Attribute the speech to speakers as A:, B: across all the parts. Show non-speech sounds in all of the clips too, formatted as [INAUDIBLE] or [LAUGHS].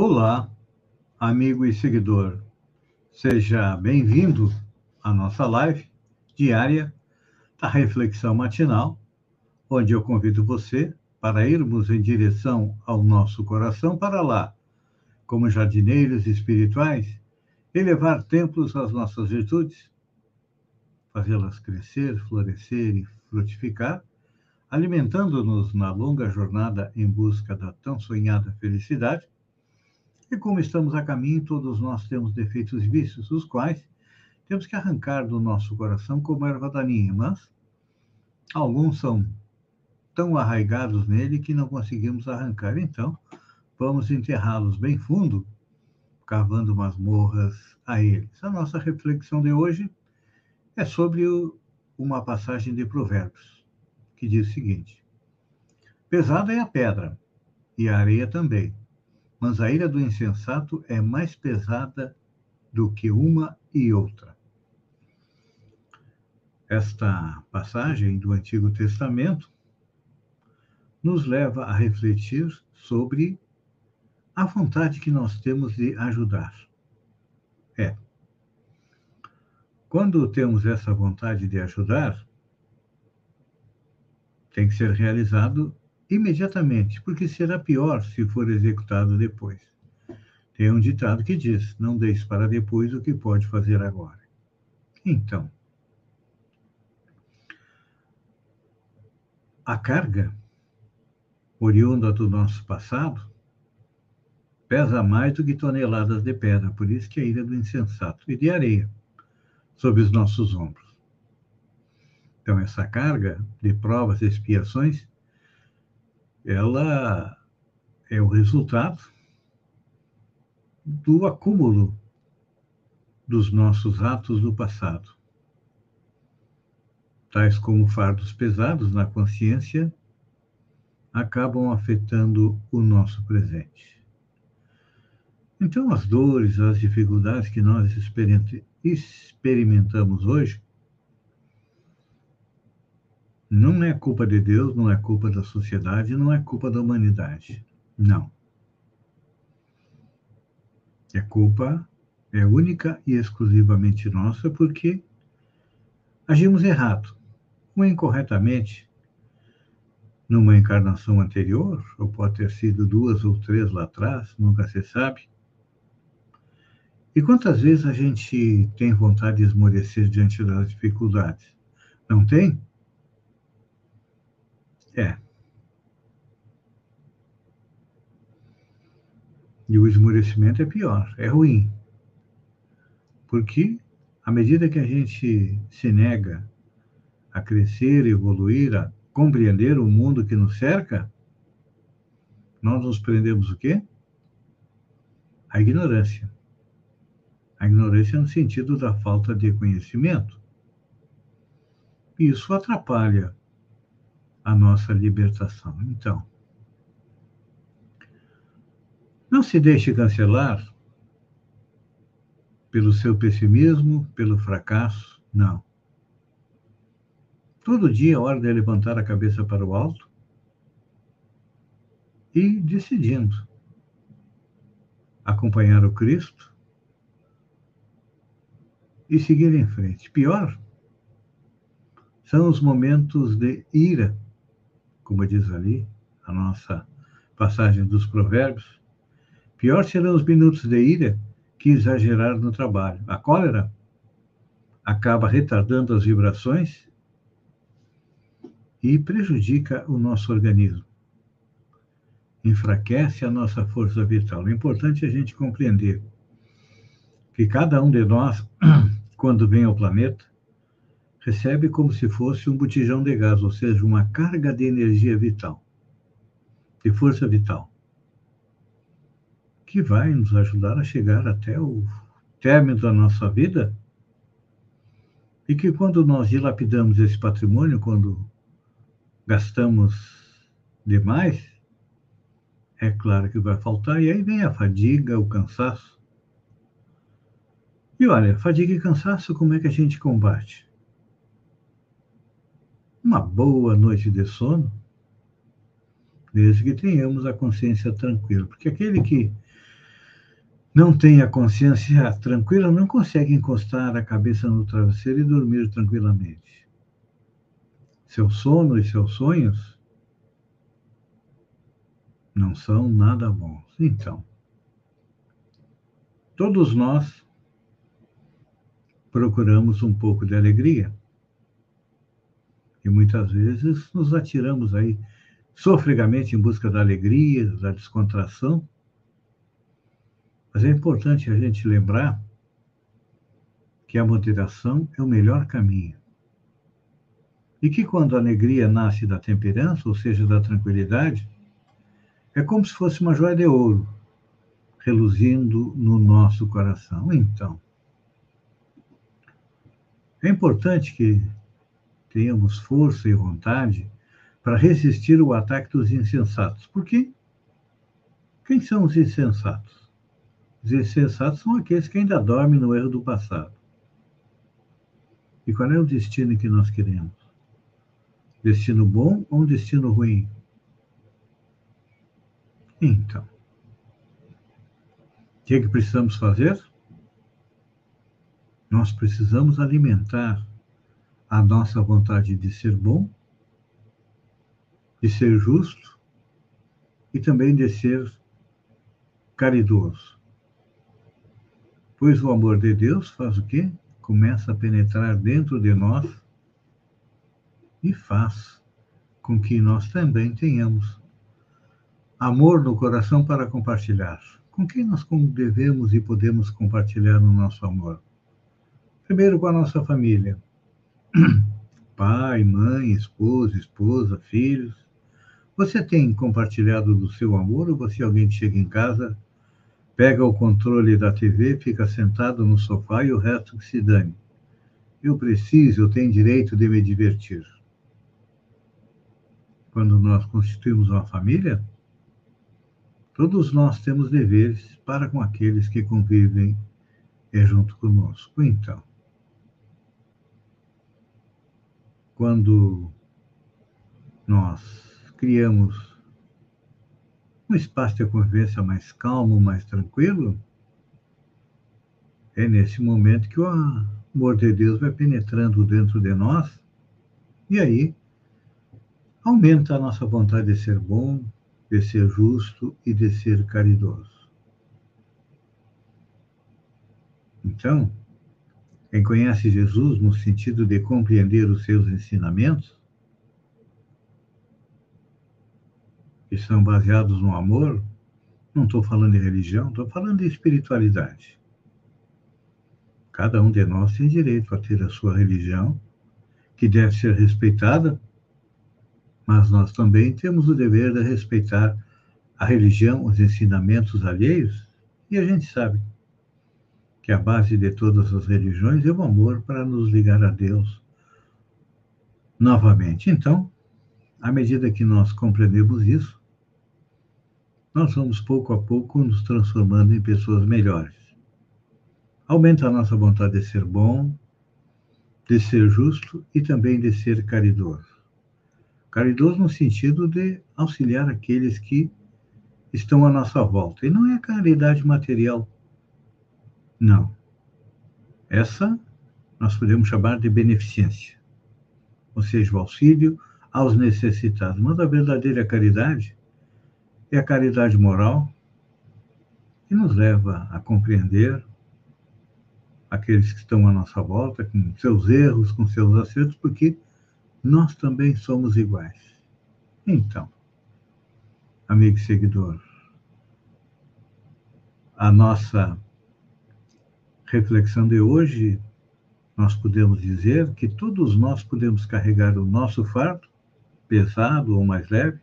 A: Olá, amigo e seguidor. Seja bem-vindo à nossa live diária da Reflexão Matinal, onde eu convido você para irmos em direção ao nosso coração para lá, como jardineiros espirituais, elevar templos às nossas virtudes, fazê-las crescer, florescer e frutificar, alimentando-nos na longa jornada em busca da tão sonhada felicidade e como estamos a caminho, todos nós temos defeitos e vícios, os quais temos que arrancar do nosso coração como erva daninha, mas alguns são tão arraigados nele que não conseguimos arrancar. Então, vamos enterrá-los bem fundo, cavando masmorras a eles. A nossa reflexão de hoje é sobre o, uma passagem de Provérbios, que diz o seguinte: Pesada é a pedra, e a areia também, mas a ira do insensato é mais pesada do que uma e outra. Esta passagem do Antigo Testamento nos leva a refletir sobre a vontade que nós temos de ajudar. É. Quando temos essa vontade de ajudar, tem que ser realizado imediatamente, porque será pior se for executado depois. Tem um ditado que diz: não deixe para depois o que pode fazer agora. Então, a carga oriunda do nosso passado pesa mais do que toneladas de pedra, por isso que é a ilha do insensato e de areia sobre os nossos ombros. Então, essa carga de provas e expiações ela é o resultado do acúmulo dos nossos atos do passado, tais como fardos pesados na consciência, acabam afetando o nosso presente. Então, as dores, as dificuldades que nós experimentamos hoje não é culpa de Deus, não é culpa da sociedade, não é culpa da humanidade. Não. É culpa, é única e exclusivamente nossa, porque agimos errado, ou incorretamente, numa encarnação anterior, ou pode ter sido duas ou três lá atrás, nunca se sabe. E quantas vezes a gente tem vontade de esmorecer diante das dificuldades? Não tem? É. E o esmorecimento é pior, é ruim. Porque, à medida que a gente se nega a crescer, evoluir, a compreender o mundo que nos cerca, nós nos prendemos o quê? A ignorância. A ignorância no sentido da falta de conhecimento. Isso atrapalha a nossa libertação. Então, não se deixe cancelar pelo seu pessimismo, pelo fracasso, não. Todo dia é hora de levantar a cabeça para o alto e decidindo acompanhar o Cristo e seguir em frente. Pior são os momentos de ira como diz ali a nossa passagem dos Provérbios, pior serão os minutos de ira que exagerar no trabalho. A cólera acaba retardando as vibrações e prejudica o nosso organismo. Enfraquece a nossa força vital. É importante a gente compreender que cada um de nós, [CLEARS THROAT] quando vem ao planeta, recebe como se fosse um botijão de gás, ou seja, uma carga de energia vital, de força vital. que vai nos ajudar a chegar até o término da nossa vida e que quando nós dilapidamos esse patrimônio, quando gastamos demais, é claro que vai faltar, e aí vem a fadiga, o cansaço. E olha, fadiga e cansaço, como é que a gente combate? Uma boa noite de sono, desde que tenhamos a consciência tranquila, porque aquele que não tem a consciência tranquila não consegue encostar a cabeça no travesseiro e dormir tranquilamente. Seu sono e seus sonhos não são nada bons. Então, todos nós procuramos um pouco de alegria. E muitas vezes nos atiramos aí sofregamente em busca da alegria, da descontração. Mas é importante a gente lembrar que a moderação é o melhor caminho. E que quando a alegria nasce da temperança, ou seja, da tranquilidade, é como se fosse uma joia de ouro reluzindo no nosso coração. Então, é importante que tenhamos força e vontade para resistir ao ataque dos insensatos. Por quê? Quem são os insensatos? Os insensatos são aqueles que ainda dormem no erro do passado. E qual é o destino que nós queremos? Destino bom ou um destino ruim? Então, o que, é que precisamos fazer? Nós precisamos alimentar a nossa vontade de ser bom, de ser justo e também de ser caridoso. Pois o amor de Deus faz o quê? Começa a penetrar dentro de nós e faz com que nós também tenhamos amor no coração para compartilhar. Com quem nós devemos e podemos compartilhar o nosso amor? Primeiro com a nossa família. [CLEARS THROAT] Pai, mãe, esposo, esposa, filhos. Você tem compartilhado do seu amor ou você é alguém chega em casa, pega o controle da TV, fica sentado no sofá e o resto que se dane? Eu preciso, eu tenho direito de me divertir. Quando nós constituímos uma família, Todos nós temos deveres para com aqueles que convivem junto conosco. Então, quando nós criamos um espaço de convivência mais calmo, mais tranquilo, é nesse momento que o amor de Deus vai penetrando dentro de nós e aí aumenta a nossa vontade de ser bom, de ser justo e de ser caridoso. Então, quem conhece Jesus no sentido de compreender os seus ensinamentos, que são baseados no amor, não estou falando de religião, estou falando de espiritualidade. Cada um de nós tem direito a ter a sua religião, que deve ser respeitada mas nós também temos o dever de respeitar a religião, os ensinamentos alheios, e a gente sabe que a base de todas as religiões é o amor para nos ligar a Deus novamente. Então, à medida que nós compreendemos isso, nós vamos pouco a pouco nos transformando em pessoas melhores. Aumenta a nossa vontade de ser bom, de ser justo e também de ser caridoso. Caridoso no sentido de auxiliar aqueles que estão à nossa volta. E não é caridade material. Não. Essa nós podemos chamar de beneficência, ou seja, o auxílio aos necessitados. Mas a verdadeira caridade é a caridade moral que nos leva a compreender aqueles que estão à nossa volta, com seus erros, com seus acertos, porque nós também somos iguais. Então, amigo seguidor, a nossa reflexão de hoje, nós podemos dizer que todos nós podemos carregar o nosso fardo, pesado ou mais leve,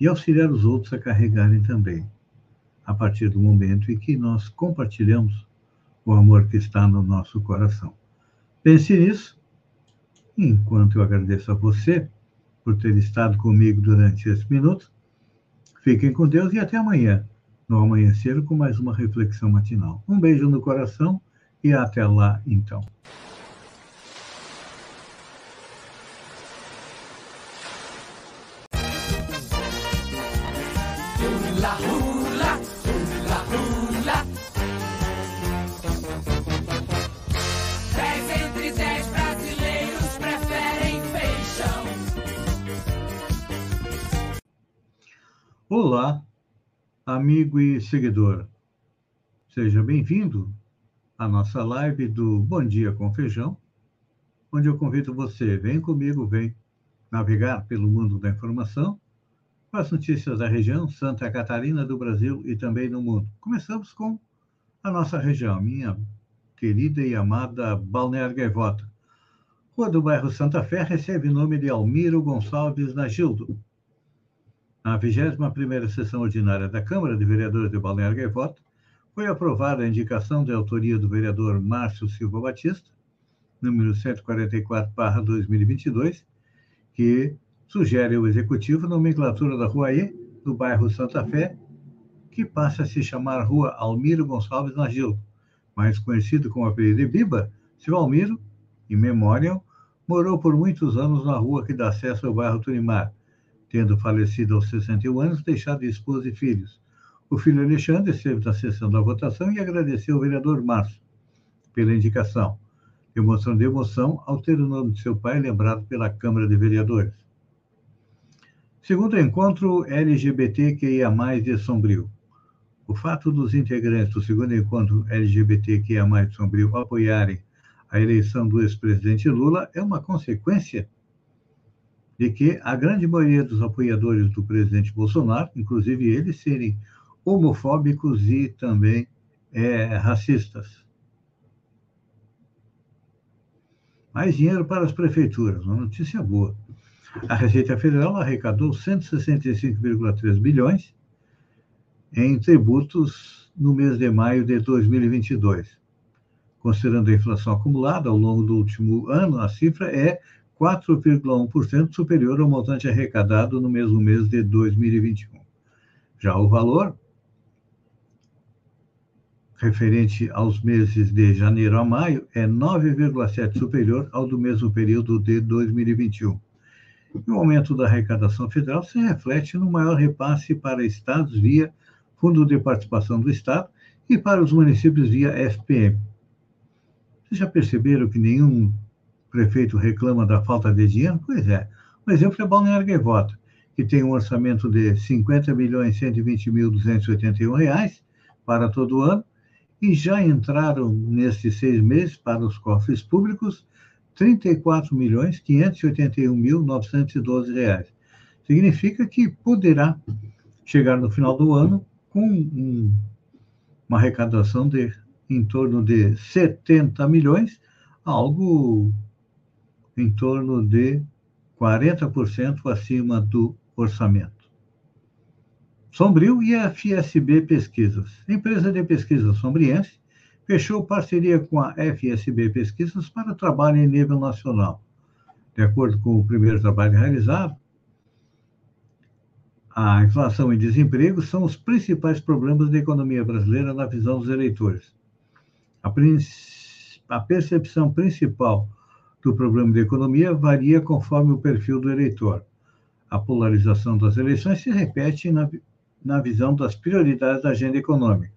A: e auxiliar os outros a carregarem também. a partir do momento em que nós compartilhamos o amor que está no nosso coração. Pense nisso, enquanto eu agradeço a você por ter estado comigo durante esses minutos. Fiquem com Deus e até amanhã, no amanhecer, com mais uma reflexão matinal. Um beijo no coração e até lá, então. Olá, amigo e seguidor. Seja bem-vindo à nossa live do Bom Dia com Feijão, onde eu convido você, vem comigo, vem navegar pelo mundo da informação, com as notícias da região, Santa Catarina, do Brasil e também no mundo. Começamos com a nossa região, minha querida e amada Balneário Gaivota. Rua do bairro Santa Fé recebe o nome de Almiro Gonçalves Nagildo na 21ª sessão ordinária da Câmara de Vereadores de Balneário Gaivota, foi aprovada a indicação de autoria do vereador Márcio Silva Batista, número 144/2022, que sugere ao executivo a nomenclatura da Rua E, do bairro Santa Fé, que passa a se chamar Rua Almiro Gonçalves Nagil, mais conhecido como apelido de Biba, seu Almiro, em memória, morou por muitos anos na rua que dá acesso ao bairro Turimar, tendo falecido aos 61 anos, deixado esposa e filhos. O filho Alexandre esteve na sessão da votação e agradeceu ao vereador Márcio pela indicação. Emoção de emoção ao ter o nome de seu pai lembrado pela Câmara de Vereadores. Segundo encontro LGBTQIA+, de Sombrio. O fato dos integrantes do segundo encontro LGBTQIA+, de Sombrio apoiarem a eleição do ex-presidente Lula é uma consequência de que a grande maioria dos apoiadores do presidente Bolsonaro, inclusive eles, serem homofóbicos e também é, racistas. Mais dinheiro para as prefeituras, uma notícia boa. A Receita Federal arrecadou 165,3 bilhões em tributos no mês de maio de 2022. Considerando a inflação acumulada ao longo do último ano, a cifra é 4,1% superior ao montante arrecadado no mesmo mês de 2021. Já o valor referente aos meses de janeiro a maio é 9,7 superior ao do mesmo período de 2021. E o aumento da arrecadação federal se reflete no maior repasse para estados via Fundo de Participação do Estado e para os municípios via FPM. Vocês já perceberam que nenhum prefeito reclama da falta de dinheiro? Pois é. Um exemplo é Balneário Gaivota, que tem um orçamento de 50 milhões 120 mil 281 reais para todo ano e já entraram nesses seis meses para os cofres públicos 34 milhões 581 mil 912 reais. Significa que poderá chegar no final do ano com um, uma arrecadação de em torno de 70 milhões, algo em torno de 40% acima do orçamento. Sombrio e a FSB Pesquisas. Empresa de pesquisa sombriense fechou parceria com a FSB Pesquisas para trabalho em nível nacional. De acordo com o primeiro trabalho realizado, a inflação e desemprego são os principais problemas da economia brasileira na visão dos eleitores. A, a percepção principal do problema da economia varia conforme o perfil do eleitor. A polarização das eleições se repete na, na visão das prioridades da agenda econômica.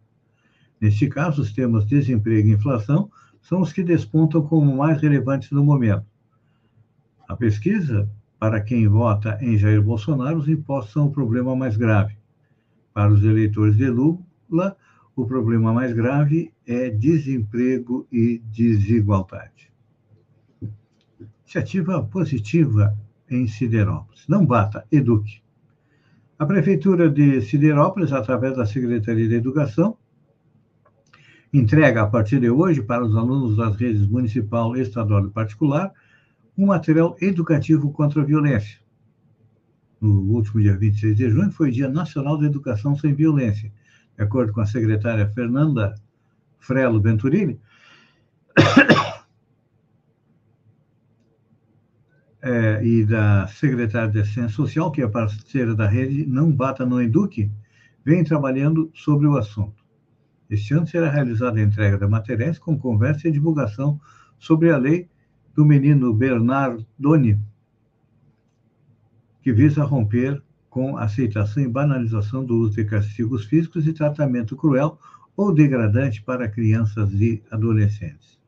A: Neste caso, os temas desemprego e inflação são os que despontam como mais relevantes no momento. A pesquisa, para quem vota em Jair Bolsonaro, os impostos são o problema mais grave. Para os eleitores de Lula, o problema mais grave é desemprego e desigualdade. Iniciativa positiva em Siderópolis. Não bata, eduque. A Prefeitura de Siderópolis, através da Secretaria de Educação, entrega a partir de hoje para os alunos das redes municipal, estadual e particular um material educativo contra a violência. No último dia 26 de junho foi Dia Nacional da Educação Sem Violência. De acordo com a secretária Fernanda Frelo Venturini, é, e da secretária de Assistência Social, que é parceira da rede Não Bata no Eduque, vem trabalhando sobre o assunto. Este ano será realizada a entrega de materiais com conversa e divulgação sobre a lei do menino Bernardoni, que visa romper com a aceitação e banalização do uso de castigos físicos e tratamento cruel ou degradante para crianças e adolescentes.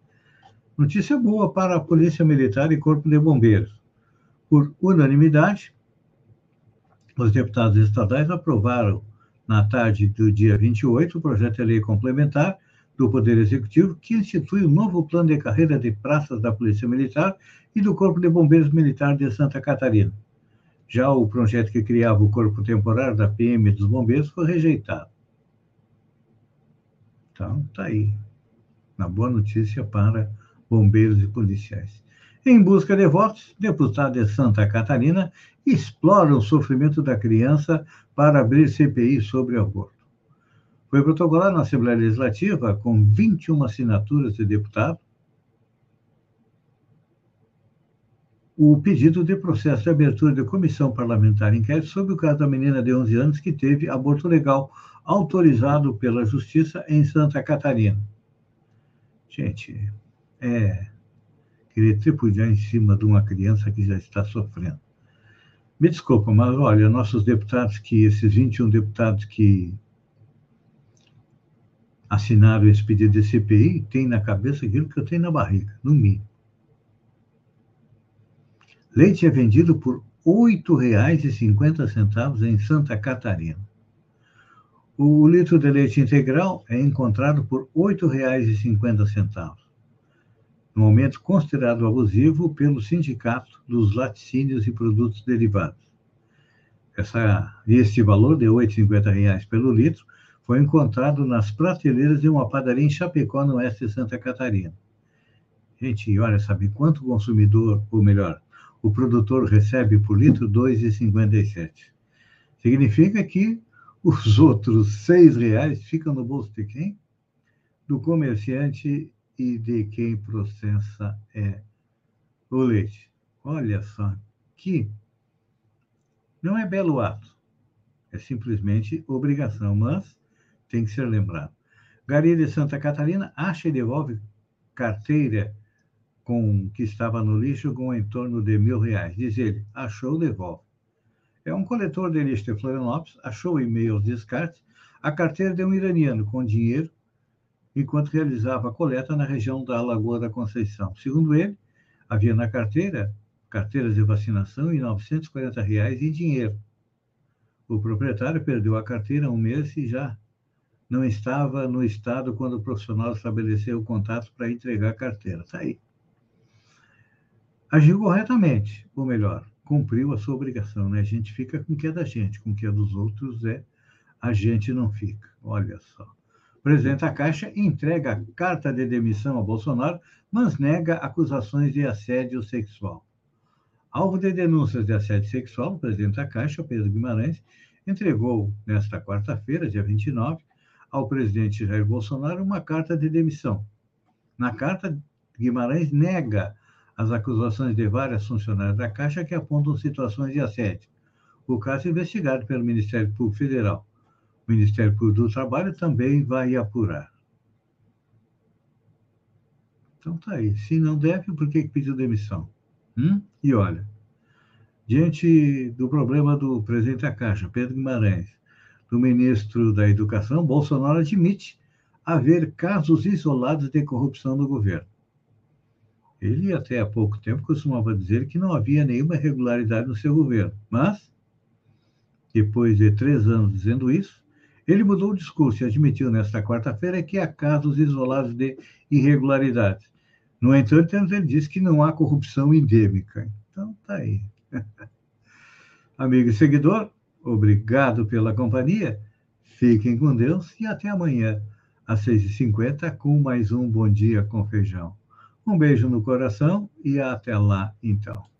A: Notícia boa para a Polícia Militar e Corpo de Bombeiros. Por unanimidade, os deputados estaduais aprovaram, na tarde do dia 28, o projeto de lei complementar do Poder Executivo que institui o um novo plano de carreira de praças da Polícia Militar e do Corpo de Bombeiros Militar de Santa Catarina. Já o projeto que criava o corpo temporário da PM dos bombeiros foi rejeitado. Então, está aí. Uma boa notícia para bombeiros e policiais. Em busca de votos, deputado de Santa Catarina explora o sofrimento da criança para abrir CPI sobre aborto. Foi protocolado na Assembleia Legislativa, com 21 assinaturas de deputados, o pedido de processo de abertura de comissão parlamentar inquérito sobre o caso da menina de 11 anos que teve aborto legal autorizado pela Justiça em Santa Catarina. Gente, é querer tripudiar em cima de uma criança que já está sofrendo. Me desculpa, mas olha, nossos deputados que, esses 21 deputados que assinaram esse pedido de CPI, têm na cabeça aquilo que eu tenho na barriga, no mínimo. Leite é vendido por R$ 8,50 em Santa Catarina. O litro de leite integral é encontrado por R$ 8,50, no aumento considerado abusivo pelo Sindicato dos Laticínios e Produtos Derivados. Essa, este valor de R$ 8,50 pelo litro foi encontrado nas prateleiras de uma padaria em Chapecó, no oeste de Santa Catarina. Gente, olha, sabe quanto o consumidor, ou melhor, o produtor recebe por litro? R$ 2,57. Significa que os outros R$ reais ficam no bolso de quem? Do comerciante e de quem processa é o leite. Olha só, que não é belo ato, é simplesmente obrigação, mas tem que ser lembrado. Gari de Santa Catarina acha e devolve carteira com que estava no lixo com em torno de mil reais. Diz ele, achou, devolve. É um coletor de lixo de Florianópolis, achou em meio aos descartes a carteira de um iraniano com dinheiro enquanto realizava a coleta na região da Lagoa da Conceição. Segundo ele, havia na carteira carteiras de vacinação e 940 reais em dinheiro. O proprietário perdeu a carteira há um mês e já não estava no estado quando o profissional estabeleceu o contato para entregar a carteira. Está aí. Agiu corretamente, ou melhor, cumpriu a sua obrigação. Né? A gente fica com o que é da gente, com o que é dos outros é a gente não fica. Olha só. Presidente da Caixa entrega carta de demissão a Bolsonaro, mas nega acusações de assédio sexual. Alvo de denúncias de assédio sexual, o presidente da Caixa, Pedro Guimarães, entregou nesta quarta-feira, dia 29, ao presidente Jair Bolsonaro uma carta de demissão. Na carta, Guimarães nega as acusações de várias funcionárias da Caixa que apontam situações de assédio. O caso é investigado pelo Ministério Público Federal. O Ministério Público do Trabalho também vai apurar. Então tá aí. Se não deve, por que pediu demissão? Hum? E olha, diante do problema do presidente da Caixa, Pedro Guimarães, do ministro da Educação, Bolsonaro admite haver casos isolados de corrupção no governo. Ele, até há pouco tempo, costumava dizer que não havia nenhuma irregularidade no seu governo, mas, depois de três anos dizendo isso, ele mudou o discurso e admitiu nesta quarta-feira que há casos isolados de irregularidades. No entanto, ele disse que não há corrupção endêmica. Então, tá aí. [LAUGHS] Amigo e seguidor, Obrigado pela companhia. Fiquem com Deus e até amanhã, às 6h50, com mais um Bom Dia com Feijão. Um beijo no coração e até lá, então.